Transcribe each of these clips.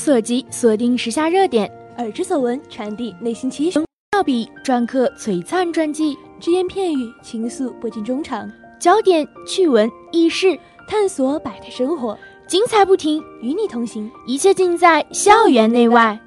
所及，锁定时下热点；耳之所闻，传递内心期许。妙笔篆刻璀璨传记，只言片语，倾诉不尽衷肠。焦点、趣闻、轶事，探索百态生活，精彩不停，与你同行。一切尽在校园内外。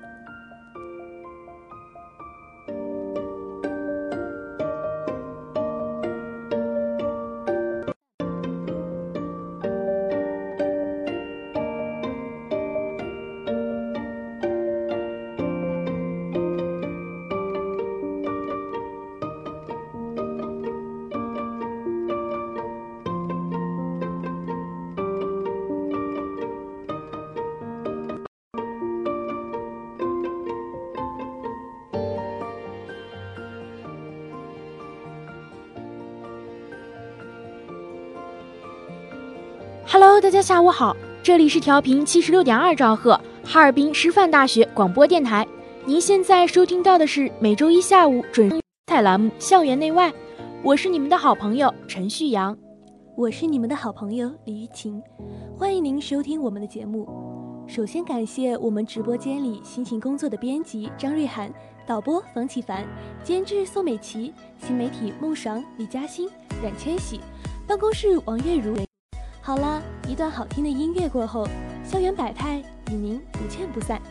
Hello，大家下午好，这里是调频七十六点二兆赫，哈尔滨师范大学广播电台。您现在收听到的是每周一下午准时彩栏目《校园内外》，我是你们的好朋友陈旭阳，我是你们的好朋友李玉琴，欢迎您收听我们的节目。首先感谢我们直播间里辛勤工作的编辑张瑞涵、导播冯启凡、监制宋美琪、新媒体孟爽、李嘉欣、冉千玺、办公室王月如。好了，一段好听的音乐过后，校园百态与您不见不散。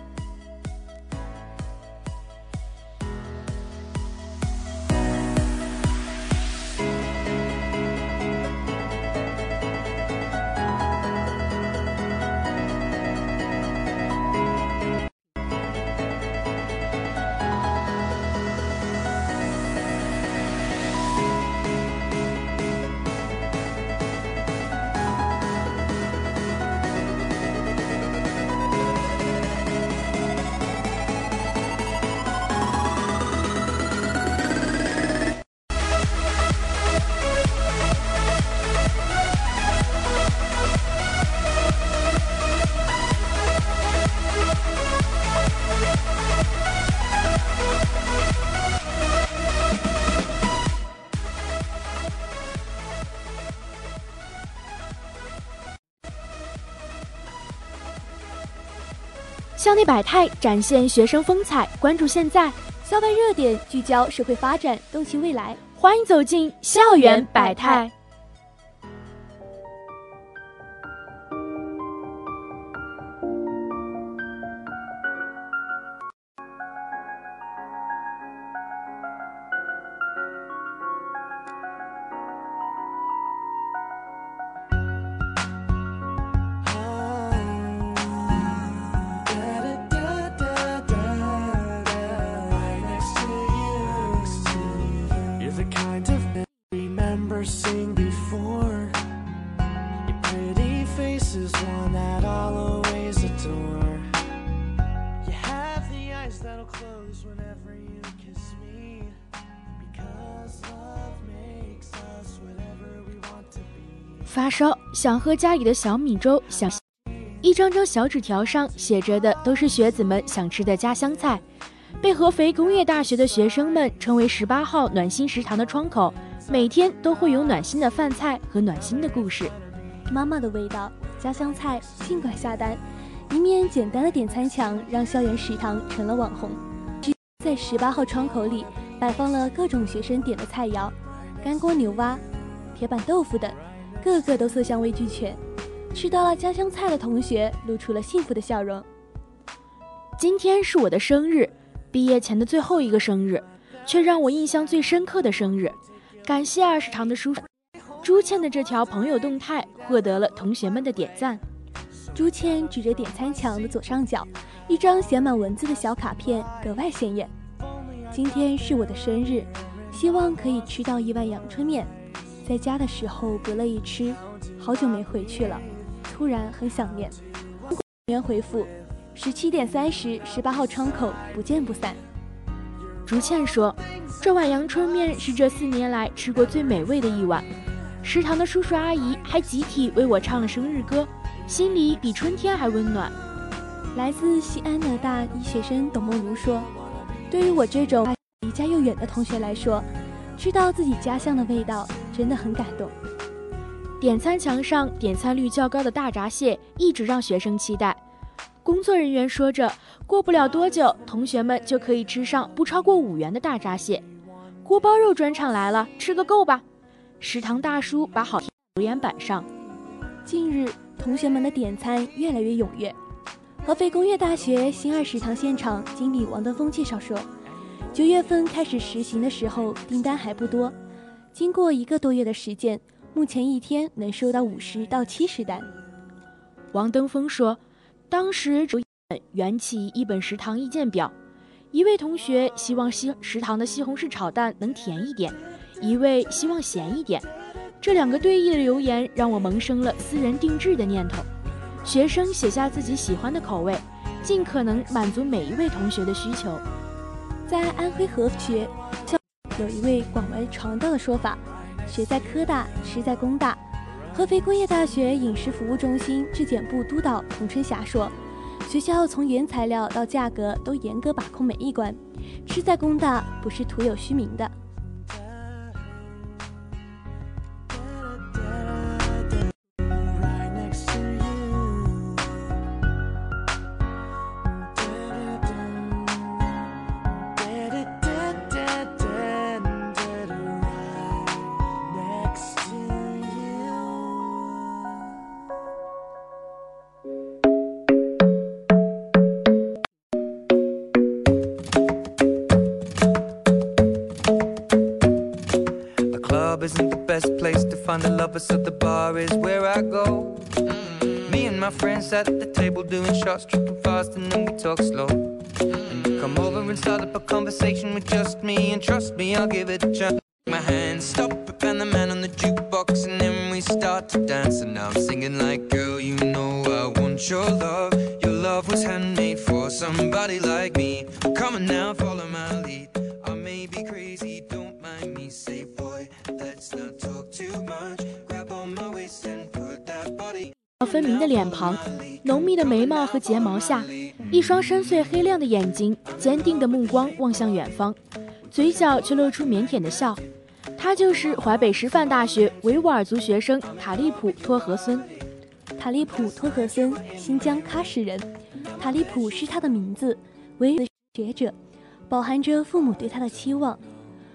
校内百态展现学生风采，关注现在；校外热点聚焦社会发展，洞悉未来。欢迎走进校园百态。发烧，想喝家里的小米粥，想一张张小纸条上写着的都是学子们想吃的家乡菜，被合肥工业大学的学生们称为十八号暖心食堂的窗口，每天都会有暖心的饭菜和暖心的故事。妈妈的味道，家乡菜，尽管下单。一面简单的点餐墙让校园食堂成了网红。在十八号窗口里摆放了各种学生点的菜肴，干锅牛蛙、铁板豆腐等，个个都色香味俱全。吃到了家乡菜的同学露出了幸福的笑容。今天是我的生日，毕业前的最后一个生日，却让我印象最深刻的生日。感谢二食堂的叔叔朱倩的这条朋友动态获得了同学们的点赞。朱倩指着点餐墙的左上角，一张写满文字的小卡片格外显眼。今天是我的生日，希望可以吃到一碗阳春面。在家的时候不乐意吃，好久没回去了，突然很想念。员回复：十七点三十，十八号窗口，不见不散。竹倩说：“这碗阳春面是这四年来吃过最美味的一碗。食堂的叔叔阿姨还集体为我唱了生日歌。”心里比春天还温暖。来自西安的大一学生董梦如说：“对于我这种离家又远的同学来说，知道自己家乡的味道真的很感动。”点餐墙上点餐率较高的大闸蟹一直让学生期待。工作人员说着：“过不了多久，同学们就可以吃上不超过五元的大闸蟹。”锅包肉专场来了，吃个够吧！食堂大叔把好留言板上。近日。同学们的点餐越来越踊跃。合肥工业大学新二食堂现场经理王德峰介绍说，九月份开始实行的时候，订单还不多。经过一个多月的实践，目前一天能收到五十到七十单。王登峰说，当时主缘起一本食堂意见表，一位同学希望西食堂的西红柿炒蛋能甜一点，一位希望咸一点。这两个对弈的留言让我萌生了私人定制的念头。学生写下自己喜欢的口味，尽可能满足每一位同学的需求。在安徽合肥，有一位广为传道的说法：学在科大，吃在工大。合肥工业大学饮食服务中心质检部督导童春霞说：“学校从原材料到价格都严格把控每一关，吃在工大不是徒有虚名的。” Friends at the table doing shots, tripping fast, and then we talk slow. And you come over and start up a conversation with just me, and trust me, I'll give it a chance. My hands stop and the man on the jukebox, and then we start to dance. And now I'm singing like, girl, you know I want your love. Your love was handmade for somebody like me. Come on now, follow my lead. I may be crazy, don't mind me. Say, boy, let's not talk too much. Grab on my waist and. 分明的脸庞，浓密的眉毛和睫毛下，一双深邃黑亮的眼睛，坚定的目光望向远方，嘴角却露出腼腆的笑。他就是淮北师范大学维吾尔族学生塔利普托和孙。塔利普托和孙，新疆喀什人。塔利普是他的名字，维学者，饱含着父母对他的期望。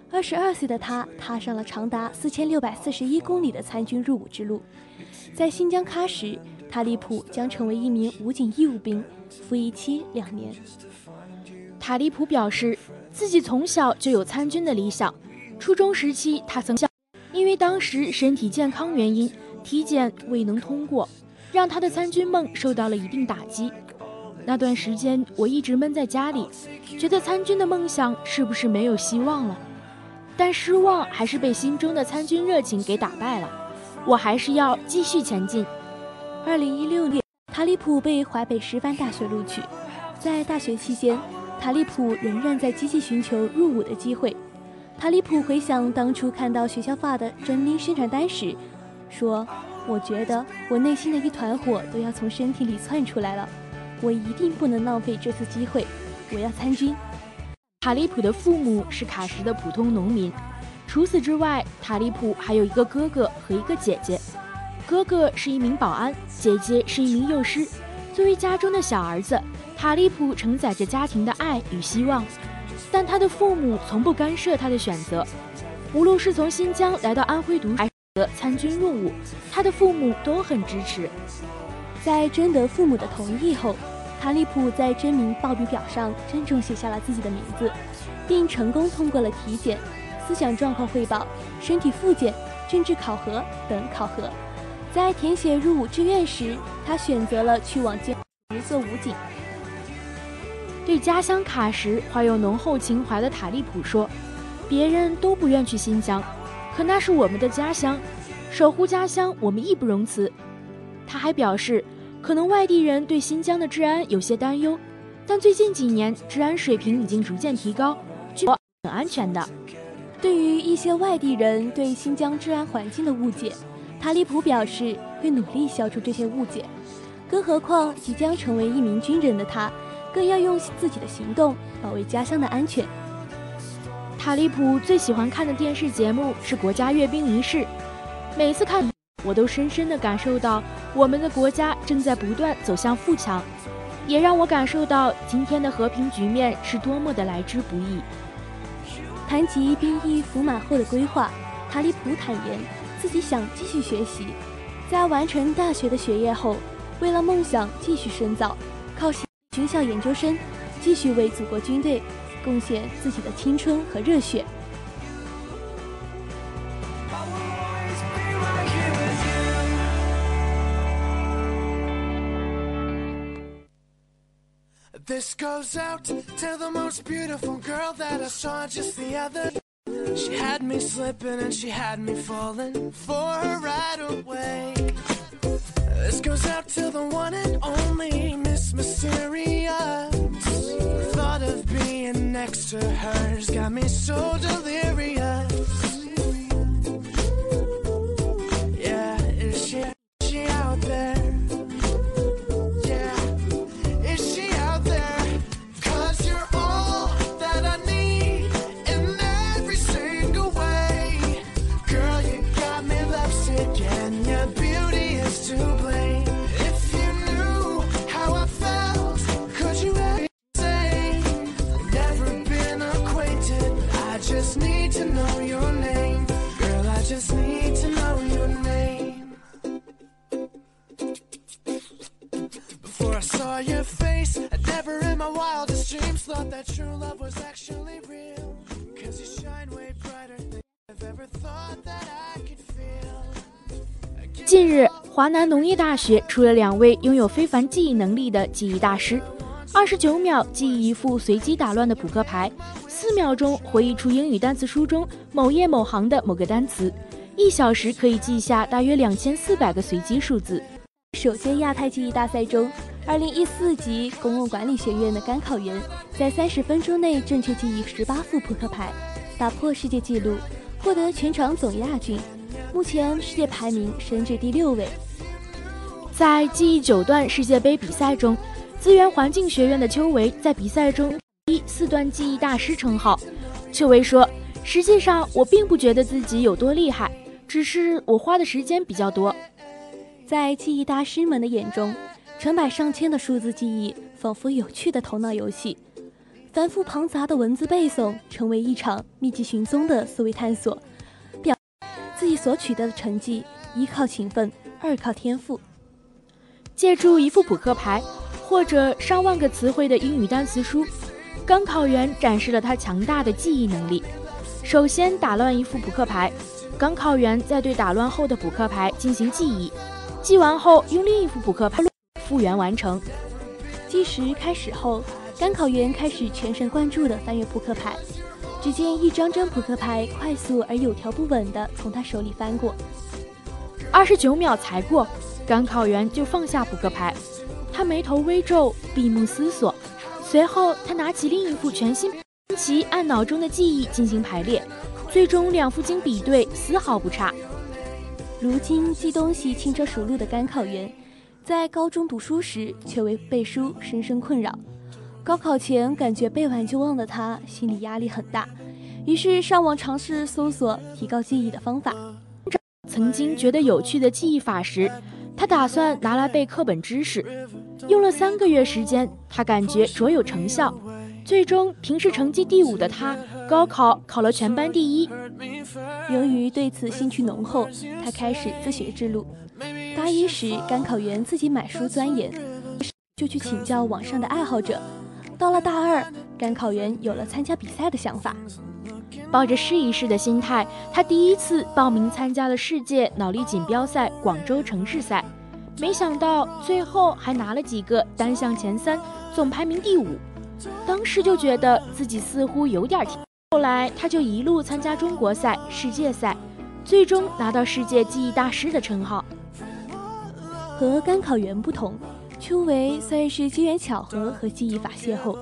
二十二岁的他踏上了长达四千六百四十一公里的参军入伍之路。在新疆喀什，塔利普将成为一名武警义务兵，服役期两年。塔利普表示，自己从小就有参军的理想。初中时期，他曾想，因为当时身体健康原因，体检未能通过，让他的参军梦受到了一定打击。那段时间，我一直闷在家里，觉得参军的梦想是不是没有希望了？但失望还是被心中的参军热情给打败了。我还是要继续前进。二零一六年，塔利普被淮北师范大学录取，在大学期间，塔利普仍然在积极寻求入伍的机会。塔利普回想当初看到学校发的征兵宣传单时，说：“我觉得我内心的一团火都要从身体里窜出来了，我一定不能浪费这次机会，我要参军。”塔利普的父母是卡什的普通农民，除此之外，塔利普还有一个哥哥和一个姐姐。哥哥是一名保安，姐姐是一名幼师。作为家中的小儿子，塔利普承载着家庭的爱与希望。但他的父母从不干涉他的选择，无论是从新疆来到安徽读书，还是参军入伍，他的父母都很支持。在征得父母的同意后，塔利普在征名报名表上郑重写下了自己的名字，并成功通过了体检、思想状况汇报、身体复检、政治考核等考核。在填写入伍志愿时，他选择了去往监做武警。对家乡喀什怀有浓厚情怀的塔利普说：“别人都不愿去新疆，可那是我们的家乡，守护家乡我们义不容辞。”他还表示，可能外地人对新疆的治安有些担忧，但最近几年治安水平已经逐渐提高，据很安全的。对于一些外地人对新疆治安环境的误解，塔利普表示会努力消除这些误解，更何况即将成为一名军人的他。更要用自己的行动保卫家乡的安全。塔利普最喜欢看的电视节目是国家阅兵仪式，每次看，我都深深地感受到我们的国家正在不断走向富强，也让我感受到今天的和平局面是多么的来之不易。谈及兵役服满后的规划，塔里普坦言自己想继续学习，在完成大学的学业后，为了梦想继续深造，靠。军校研究生，继续为祖国军队贡献自己的青春和热血。This goes out to the most beautiful girl that I saw just the other. She had me slipping and she had me falling for her right away. This goes out to the one and only Miss Mysterious. Thought of being next to her's got me so delirious. Saw your face, I never in my wildest dreams thought that true love was actually real. Cause you shine way brighter than I've ever thought that I could feel. 近日，华南农业大学出了两位拥有非凡记忆能力的记忆大师。二十九秒记忆一副随机打乱的扑克牌，四秒钟回忆出英语单词书中某页某行的某个单词，一小时可以记下大约两千四百个随机数字。首届亚太记忆大赛中，二零一四级公共管理学院的甘考员在三十分钟内正确记忆十八副扑克牌，打破世界纪录，获得全场总亚军。目前世界排名升至第六位。在记忆九段世界杯比赛中，资源环境学院的邱维在比赛中一四段记忆大师称号。邱维说：“实际上我并不觉得自己有多厉害，只是我花的时间比较多。”在记忆大师们的眼中，成百上千的数字记忆仿佛有趣的头脑游戏，繁复庞杂的文字背诵成为一场密集寻踪的思维探索。表自己所取得的成绩，一靠勤奋，二靠天赋。借助一副扑克牌，或者上万个词汇的英语单词书，刚考员展示了他强大的记忆能力。首先打乱一副扑克牌，刚考员再对打乱后的扑克牌进行记忆，记完后用另一副扑克牌复原完成。计时开始后，赶考员开始全神贯注地翻阅扑克牌，只见一张张扑克牌快速而有条不紊地从他手里翻过。二十九秒才过，赶考员就放下扑克牌，他眉头微皱，闭目思索。随后，他拿起另一副全新棋，按脑中的记忆进行排列，最终两副经比对，丝毫不差。如今记东西轻车熟路的赶考员，在高中读书时却为背书深深困扰。高考前感觉背完就忘的他，心理压力很大，于是上网尝试搜索提高记忆的方法。曾经觉得有趣的记忆法时，他打算拿来背课本知识。用了三个月时间，他感觉卓有成效。最终，平时成绩第五的他，高考考了全班第一。由于对此兴趣浓厚，他开始自学之路。大一时，赶考员自己买书钻研，就去请教网上的爱好者。到了大二，赶考员有了参加比赛的想法，抱着试一试的心态，他第一次报名参加了世界脑力锦标赛广州城市赛。没想到最后还拿了几个单项前三，总排名第五。当时就觉得自己似乎有点天。后来他就一路参加中国赛、世界赛，最终拿到世界记忆大师的称号。和赶考员不同，邱维算是机缘巧合和记忆法邂逅。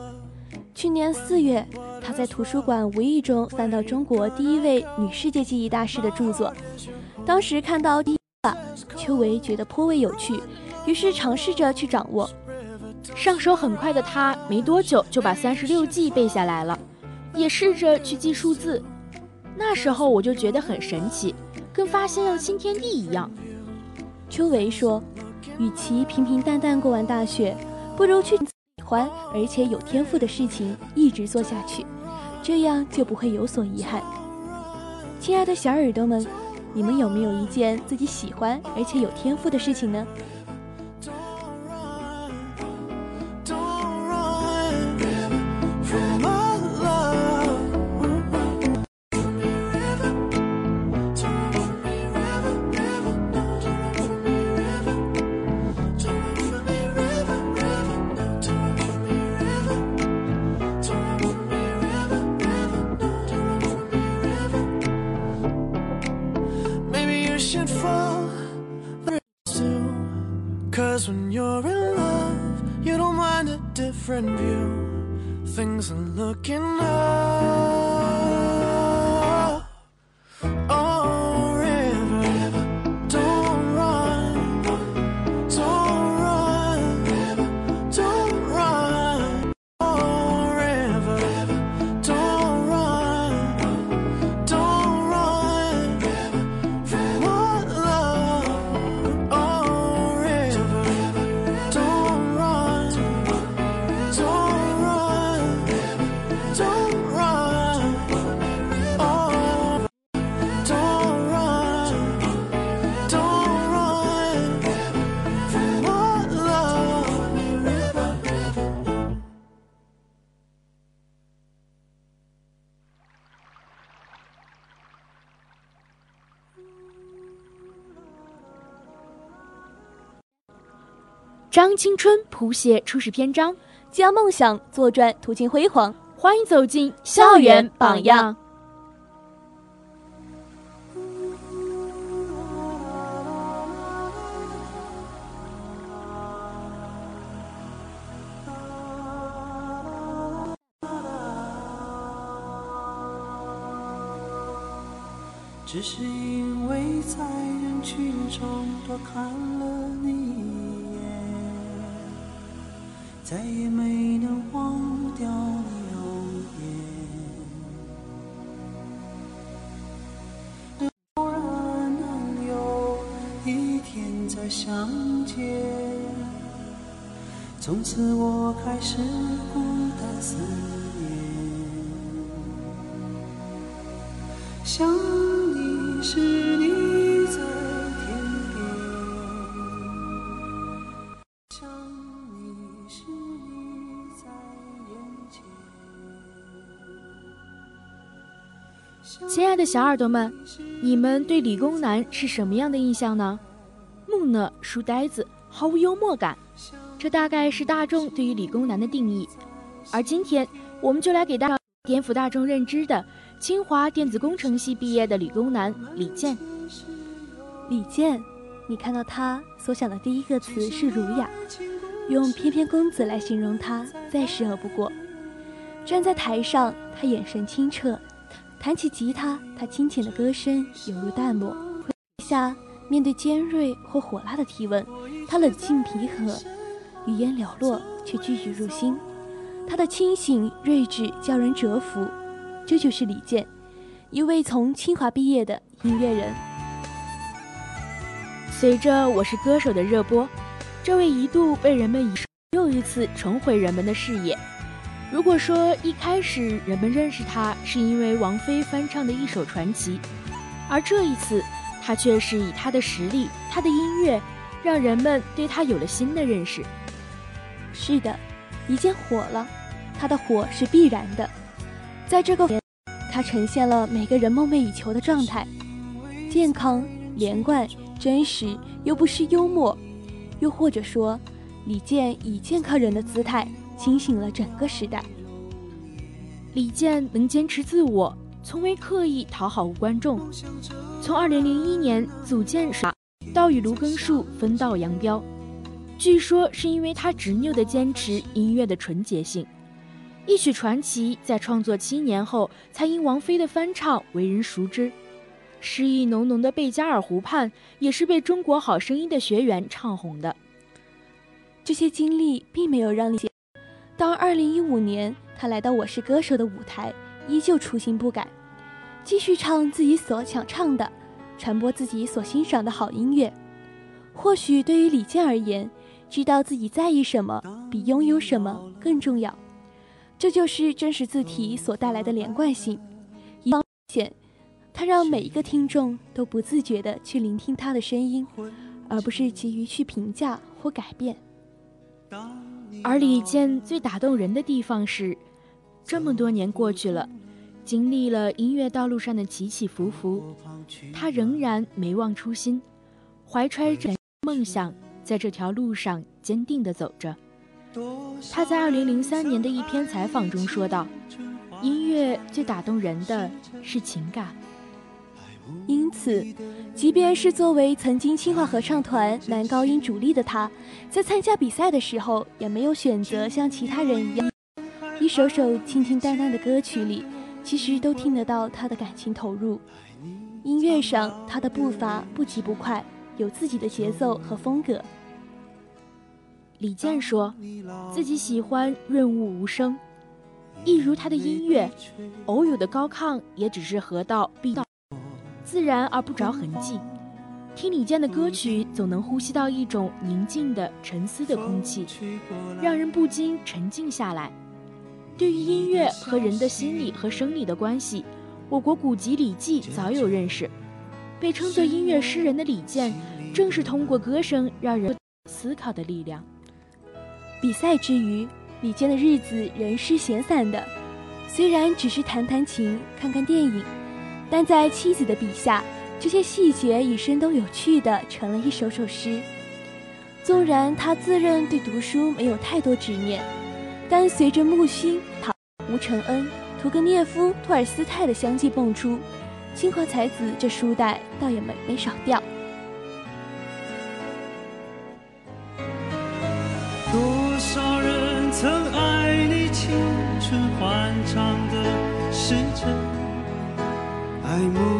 去年四月，他在图书馆无意中翻到中国第一位女世界记忆大师的著作，当时看到第一。邱维觉得颇为有趣，于是尝试着去掌握。上手很快的他，没多久就把三十六计背下来了，也试着去记数字。那时候我就觉得很神奇，跟发现了新天地一样。邱维说：“与其平平淡淡过完大学，不如去喜欢而且有天赋的事情一直做下去，这样就不会有所遗憾。”亲爱的小耳朵们。你们有没有一件自己喜欢而且有天赋的事情呢张青春谱写初始篇章，将梦想做转途径辉煌。欢迎走进校园榜样。只是因为在人群中多看了再也没能忘掉你容颜。偶然能有一天再相见，从此我开始孤单思念。想你时，亲爱的小耳朵们，你们对理工男是什么样的印象呢？木讷、书呆子、毫无幽默感，这大概是大众对于理工男的定义。而今天，我们就来给大颠覆大众认知的清华电子工程系毕业的理工男李健。李健，你看到他所想的第一个词是儒雅，用翩翩公子来形容他再适合不过。站在台上，他眼神清澈，弹起吉他，他清浅的歌声犹如淡漠。下面对尖锐或火辣的提问，他冷静平和，语言寥落却句句入心。他的清醒睿智叫人折服。这就是李健，一位从清华毕业的音乐人。随着《我是歌手》的热播，这位一度被人们以又一次重回人们的视野。如果说一开始人们认识他是因为王菲翻唱的一首传奇，而这一次他却是以他的实力、他的音乐，让人们对他有了新的认识。是的，李健火了，他的火是必然的。在这个，他呈现了每个人梦寐以求的状态：健康、连贯、真实，又不失幽默。又或者说，李健以健康人的姿态清醒了整个时代。李健能坚持自我，从未刻意讨好观众。从2001年组建时，到与卢庚戌分道扬镳，据说是因为他执拗地坚持音乐的纯洁性。一曲传奇在创作七年后，才因王菲的翻唱为人熟知。诗意浓浓的《贝加尔湖畔》也是被《中国好声音》的学员唱红的。这些经历并没有让李健当二零一五年，他来到《我是歌手》的舞台，依旧初心不改，继续唱自己所想唱的，传播自己所欣赏的好音乐。或许对于李健而言，知道自己在意什么，比拥有什么更重要。这就是真实字体所带来的连贯性。一方面，它让每一个听众都不自觉地去聆听他的声音，而不是急于去评价或改变。而李健最打动人的地方是，这么多年过去了，经历了音乐道路上的起起伏伏，他仍然没忘初心，怀揣着梦想，在这条路上坚定地走着。他在二零零三年的一篇采访中说道：“音乐最打动人的是情感。”因此，即便是作为曾经清华合唱团男高音主力的他，在参加比赛的时候，也没有选择像其他人一样，一首首清清淡淡的歌曲里，其实都听得到他的感情投入。音乐上，他的步伐不急不快，有自己的节奏和风格。李健说，自己喜欢润物无声，一如他的音乐，偶有的高亢也只是合道必到，自然而不着痕迹。听李健的歌曲，总能呼吸到一种宁静的沉思的空气，让人不禁沉静下来。对于音乐和人的心理和生理的关系，我国古籍《礼记》早有认识。被称作音乐诗人的李健，正是通过歌声让人思考的力量。比赛之余，李健的日子仍是闲散的。虽然只是弹弹琴、看看电影，但在妻子的笔下，这些细节已生动有趣的成了一首首诗。纵然他自认对读书没有太多执念，但随着木心、唐、吴承恩、屠格涅夫、托尔斯泰的相继蹦出，清华才子这书袋倒也没没少掉。爱慕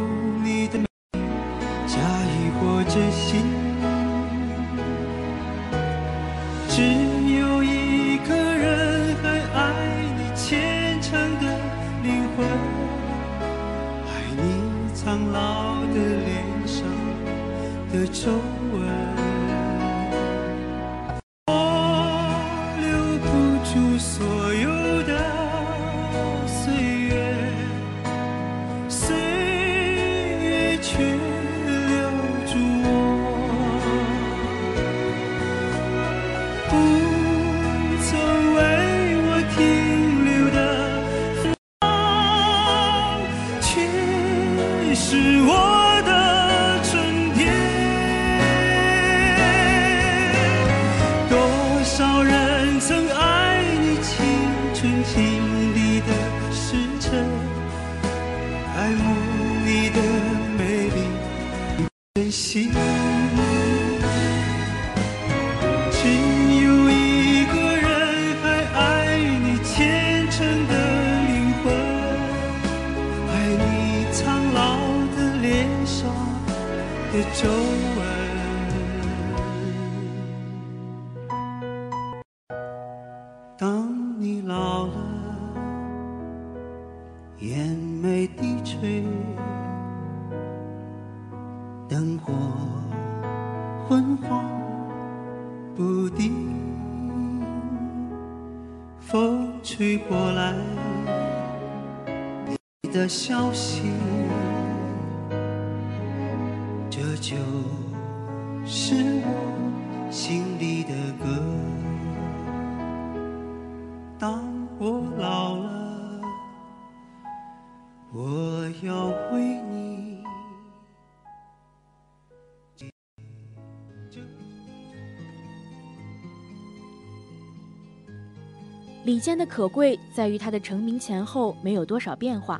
李健的可贵在于他的成名前后没有多少变化。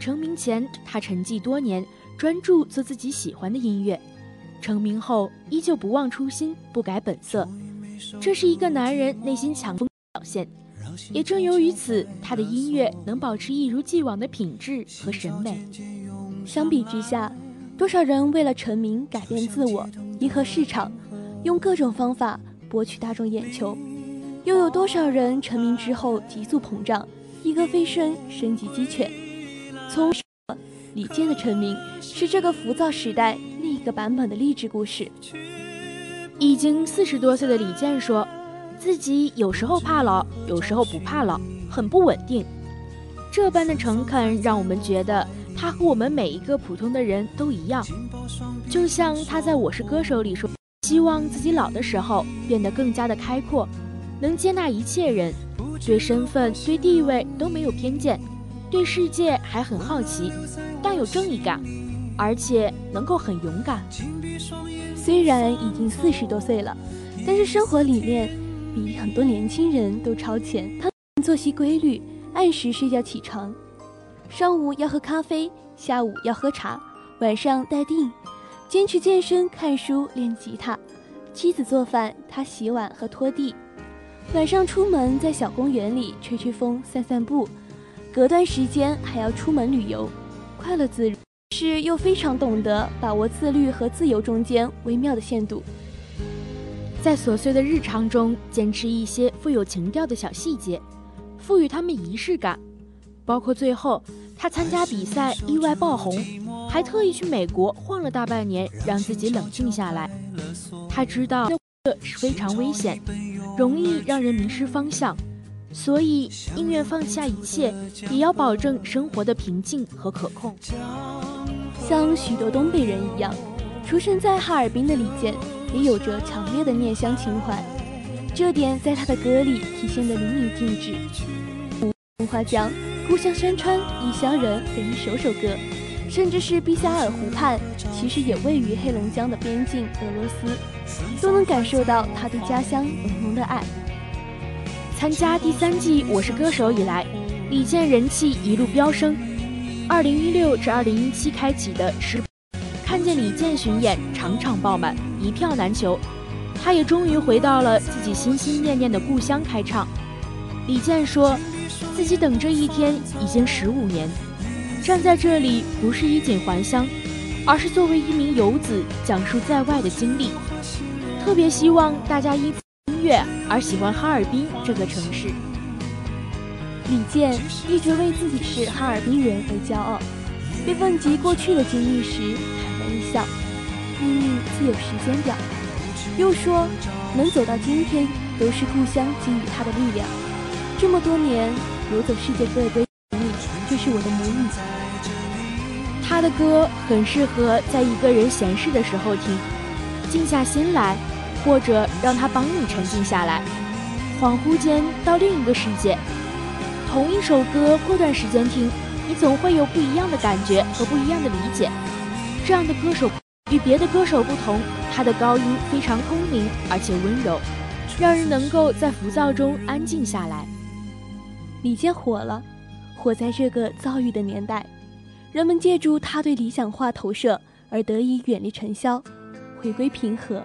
成名前，他沉寂多年，专注做自己喜欢的音乐；成名后，依旧不忘初心，不改本色。这是一个男人内心强风表现。也正由于此，他的音乐能保持一如既往的品质和审美。相比之下，多少人为了成名改变自我，迎合市场，用各种方法博取大众眼球；又有多少人成名之后急速膨胀，一个飞升升级鸡犬。从李健的成名是这个浮躁时代另一个版本的励志故事。已经四十多岁的李健说。自己有时候怕老，有时候不怕老，很不稳定。这般的诚恳，让我们觉得他和我们每一个普通的人都一样。就像他在《我是歌手》里说：“希望自己老的时候变得更加的开阔，能接纳一切人，对身份、对地位都没有偏见，对世界还很好奇，但有正义感，而且能够很勇敢。虽然已经四十多岁了，但是生活理念。”比很多年轻人都超前。他作息规律，按时睡觉起床，上午要喝咖啡，下午要喝茶，晚上待定，坚持健身、看书、练吉他。妻子做饭，他洗碗和拖地。晚上出门在小公园里吹吹风、散散步，隔段时间还要出门旅游，快乐自，是又非常懂得把握自律和自由中间微妙的限度。在琐碎的日常中，坚持一些富有情调的小细节，赋予他们仪式感。包括最后，他参加比赛意外爆红，还特意去美国晃了大半年，让自己冷静下来。他知道这是非常危险，容易让人迷失方向，所以宁愿放下一切，也要保证生活的平静和可控。像许多东北人一样，出生在哈尔滨的李健。也有着强烈的念乡情怀，这点在他的歌里体现得淋漓尽致。松花江、故乡山川、异乡人等一首首歌，甚至是毕加尔湖畔，其实也位于黑龙江的边境俄罗斯，都能感受到他对家乡浓浓的爱。参加第三季《我是歌手》以来，李健人气一路飙升。二零一六至二零一七开启的是。看见李健巡演，场场爆满，一票难求。他也终于回到了自己心心念念的故乡开唱。李健说，自己等这一天已经十五年，站在这里不是衣锦还乡，而是作为一名游子讲述在外的经历。特别希望大家因音乐而喜欢哈尔滨这个城市。李健一直为自己是哈尔滨人而骄傲，被问及过去的经历时。坦然一笑，命运自有时间表。又说，能走到今天，都是故乡给予他的力量。这么多年游走世界各地，就是我的母语。他的歌很适合在一个人闲适的时候听，静下心来，或者让他帮你沉静下来，恍惚间到另一个世界。同一首歌，过段时间听，你总会有不一样的感觉和不一样的理解。这样的歌手与别的歌手不同，他的高音非常空灵而且温柔，让人能够在浮躁中安静下来。李健火了，火在这个躁郁的年代，人们借助他对理想化投射而得以远离尘嚣，回归平和。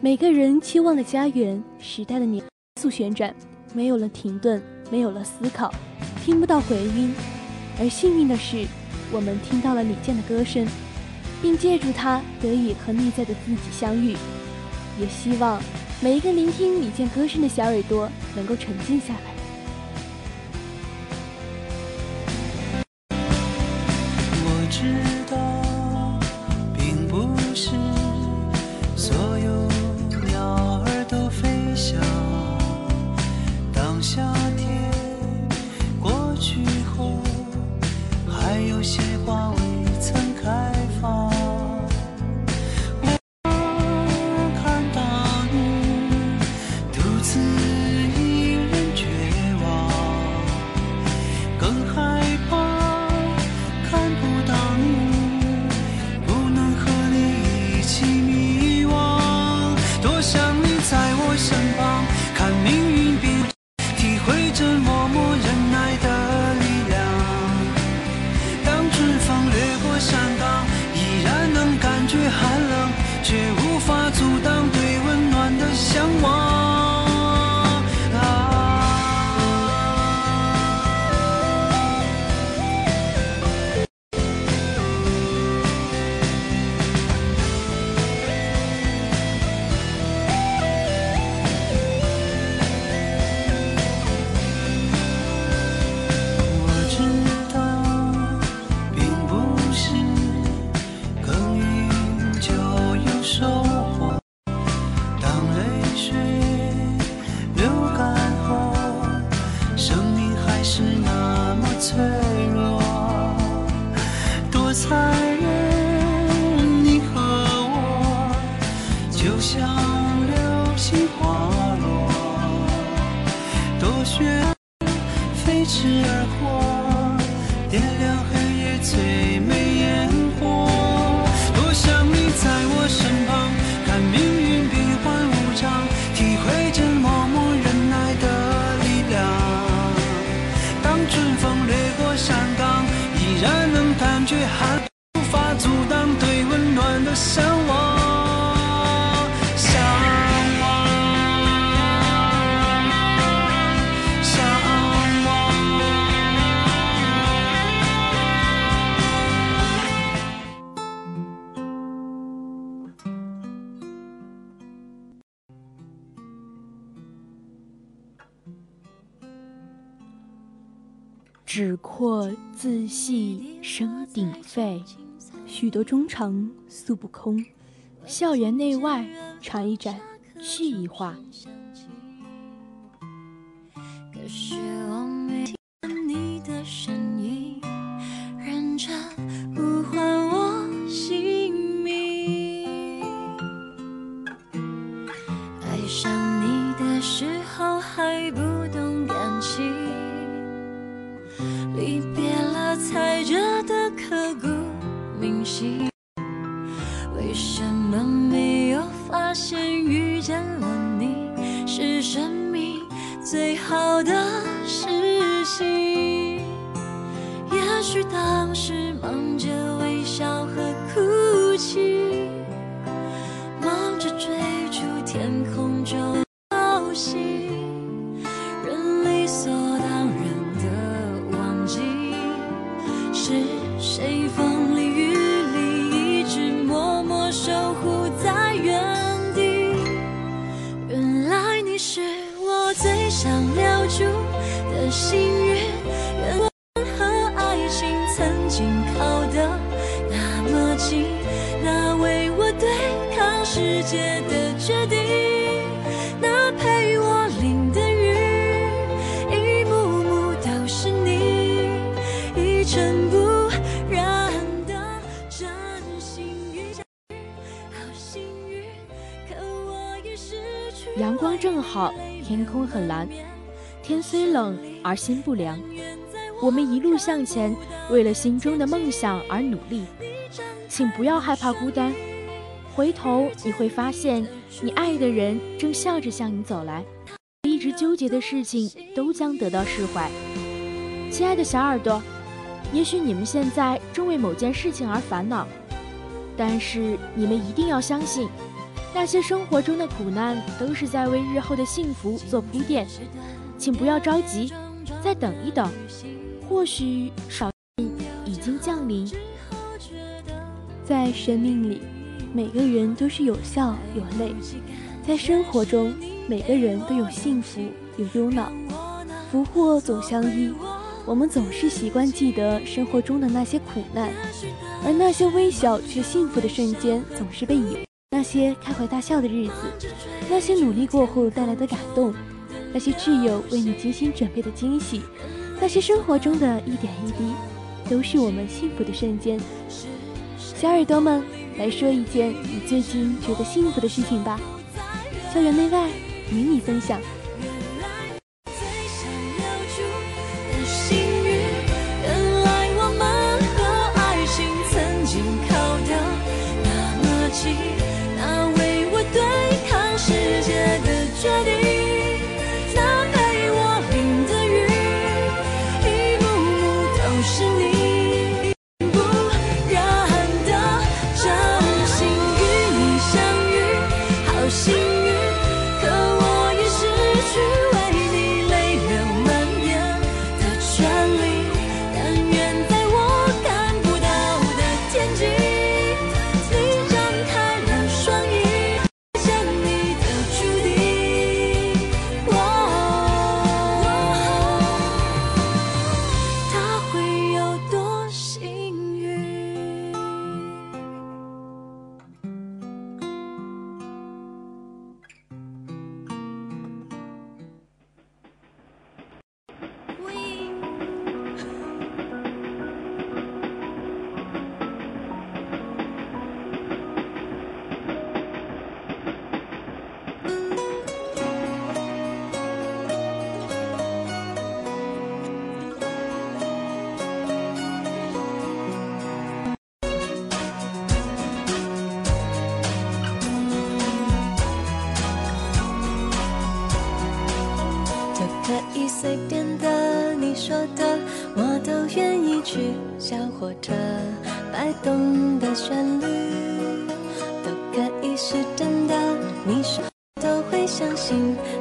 每个人期望的家园，时代的年速旋转，没有了停顿，没有了思考，听不到回音。而幸运的是，我们听到了李健的歌声。并借助它得以和内在的自己相遇，也希望每一个聆听李健歌声的小耳朵能够沉静下来，残忍，你和我就像流星滑落，多雪。飞驰纸阔自细声鼎沸，许多衷肠诉不空，校园内外尝一盏去一话。爱上你的时候还不 she 空很蓝，天虽冷而心不凉。我们一路向前，为了心中的梦想而努力。请不要害怕孤单，回头你会发现，你爱的人正笑着向你走来，一直纠结的事情都将得到释怀。亲爱的小耳朵，也许你们现在正为某件事情而烦恼，但是你们一定要相信，那些生活中的苦难都是在为日后的幸福做铺垫。请不要着急，再等一等，或许少已经降临。在生命里，每个人都是有笑有泪；在生活中，每个人都有幸福有忧恼。福祸总相依，我们总是习惯记得生活中的那些苦难，而那些微小却幸福的瞬间总是被遗。那些开怀大笑的日子，那些努力过后带来的感动，那些挚友为你精心准备的惊喜，那些生活中的一点一滴，都是我们幸福的瞬间。小耳朵们，来说一件你最近觉得幸福的事情吧。校园内外与你分享。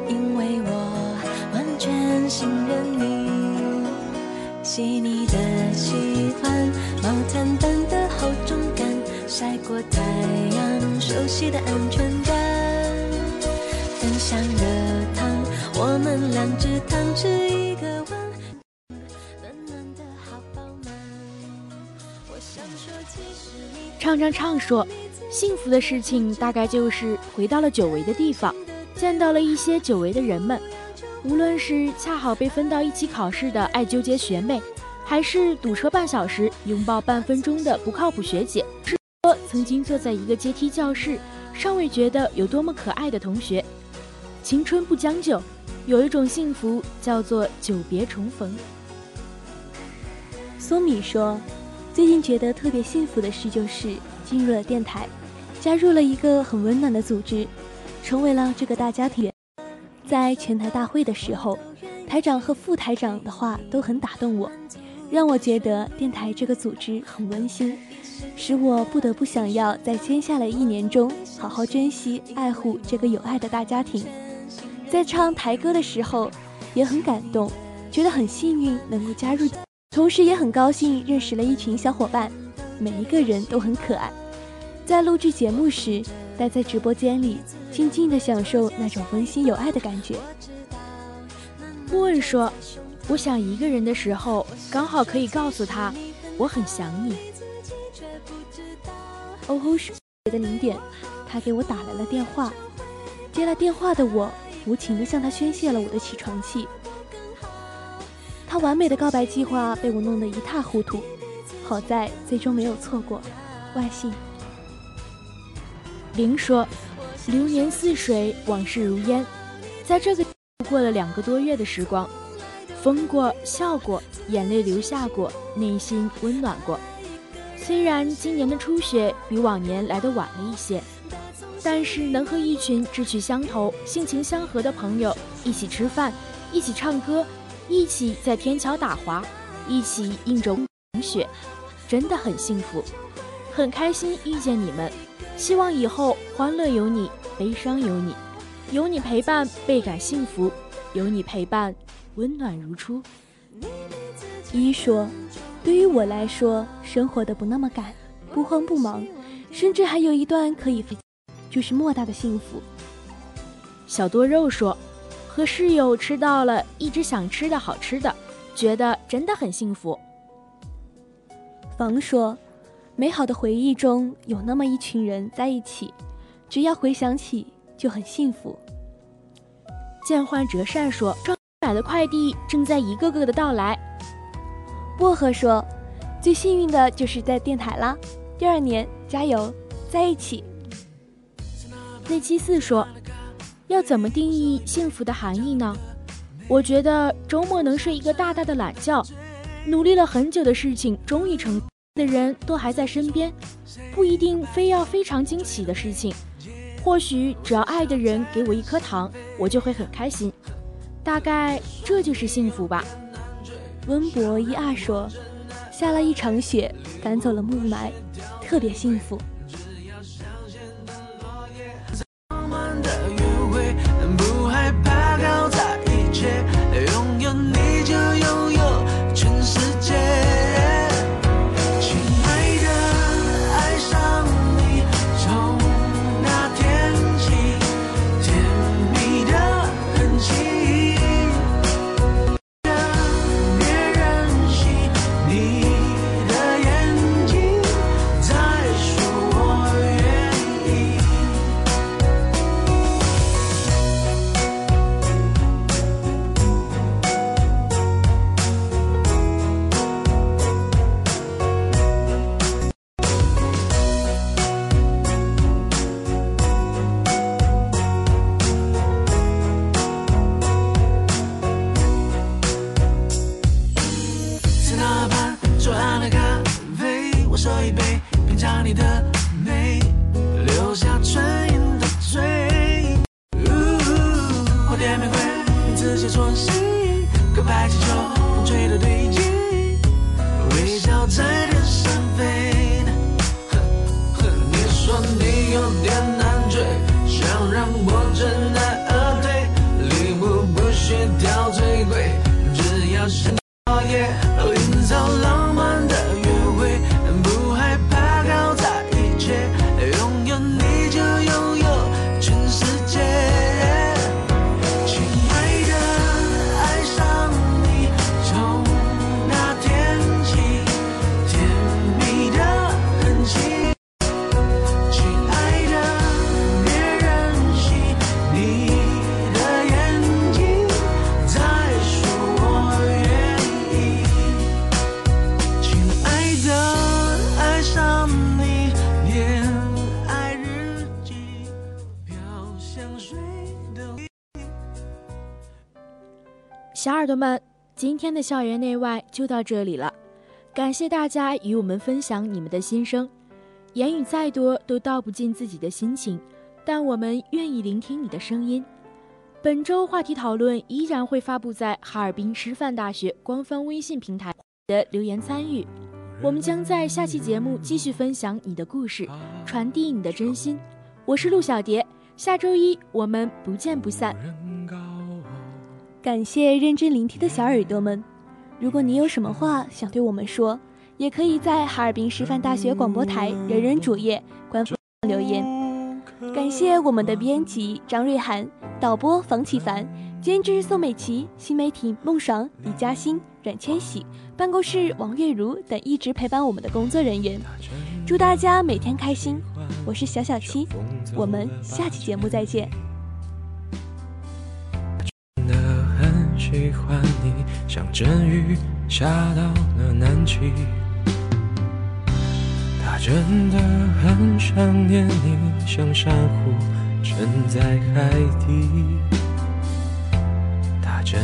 因为我完全信任你。细腻的喜欢，毛毯般的厚重感，晒过太阳，熟悉的安全感。分享热汤，我们两只汤匙一个碗，暖暖的好饱满。我想说，其实你唱唱唱说，幸福的事情大概就是回到了久违的地方，见到了一些久违的人们。无论是恰好被分到一起考试的爱纠结学妹，还是堵车半小时拥抱半分钟的不靠谱学姐，是说曾经坐在一个阶梯教室，尚未觉得有多么可爱的同学。青春不将就，有一种幸福叫做久别重逢。苏米说，最近觉得特别幸福的事就是进入了电台，加入了一个很温暖的组织，成为了这个大家庭。在全台大会的时候，台长和副台长的话都很打动我，让我觉得电台这个组织很温馨，使我不得不想要在接下来一年中好好珍惜、爱护这个有爱的大家庭。在唱台歌的时候，也很感动，觉得很幸运能够加入，同时也很高兴认识了一群小伙伴，每一个人都很可爱。在录制节目时，待在直播间里，静静的享受那种温馨有爱的感觉。莫问说：“我想一个人的时候，刚好可以告诉他，我很想你。”欧欧说的零点，他给我打来了电话，接了电话的我。无情的向他宣泄了我的起床气，他完美的告白计划被我弄得一塌糊涂，好在最终没有错过。万幸。林说：“流年似水，往事如烟，在这个过了两个多月的时光，疯过，笑过，眼泪流下过，内心温暖过。虽然今年的初雪比往年来得晚了一些。”但是能和一群志趣相投、性情相合的朋友一起吃饭、一起唱歌、一起在天桥打滑、一起映着雪，真的很幸福，很开心遇见你们。希望以后欢乐有你，悲伤有你，有你陪伴倍感幸福，有你陪伴温暖如初。一说，对于我来说，生活的不那么赶，不慌不忙，甚至还有一段可以。就是莫大的幸福。小多肉说，和室友吃到了一直想吃的好吃的，觉得真的很幸福。房说：“美好的回忆中有那么一群人在一起，只要回想起就很幸福。”见欢折扇说：“装买的快递正在一个个的到来。”薄荷说：“最幸运的就是在电台啦，第二年加油，在一起。”内七四说：“要怎么定义幸福的含义呢？我觉得周末能睡一个大大的懒觉，努力了很久的事情终于成的人都还在身边，不一定非要非常惊喜的事情，或许只要爱的人给我一颗糖，我就会很开心。大概这就是幸福吧。”温博一二说：“下了一场雪，赶走了雾霾，特别幸福。”小耳朵们，今天的校园内外就到这里了，感谢大家与我们分享你们的心声。言语再多都道不尽自己的心情，但我们愿意聆听你的声音。本周话题讨论依然会发布在哈尔滨师范大学官方微信平台的留言参与。我们将在下期节目继续分享你的故事，传递你的真心。我是陆小蝶，下周一我们不见不散。感谢认真聆听的小耳朵们，如果你有什么话想对我们说，也可以在哈尔滨师范大学广播台人人主页官方留言。感谢我们的编辑张瑞涵、导播房启凡、监制宋美琪、新媒体孟爽、李嘉欣、阮千玺、办公室王月如等一直陪伴我们的工作人员。祝大家每天开心！我是小小七，我们下期节目再见。喜欢你，像阵雨下到了南极。他真的很想念你，像珊瑚沉在海底。他真。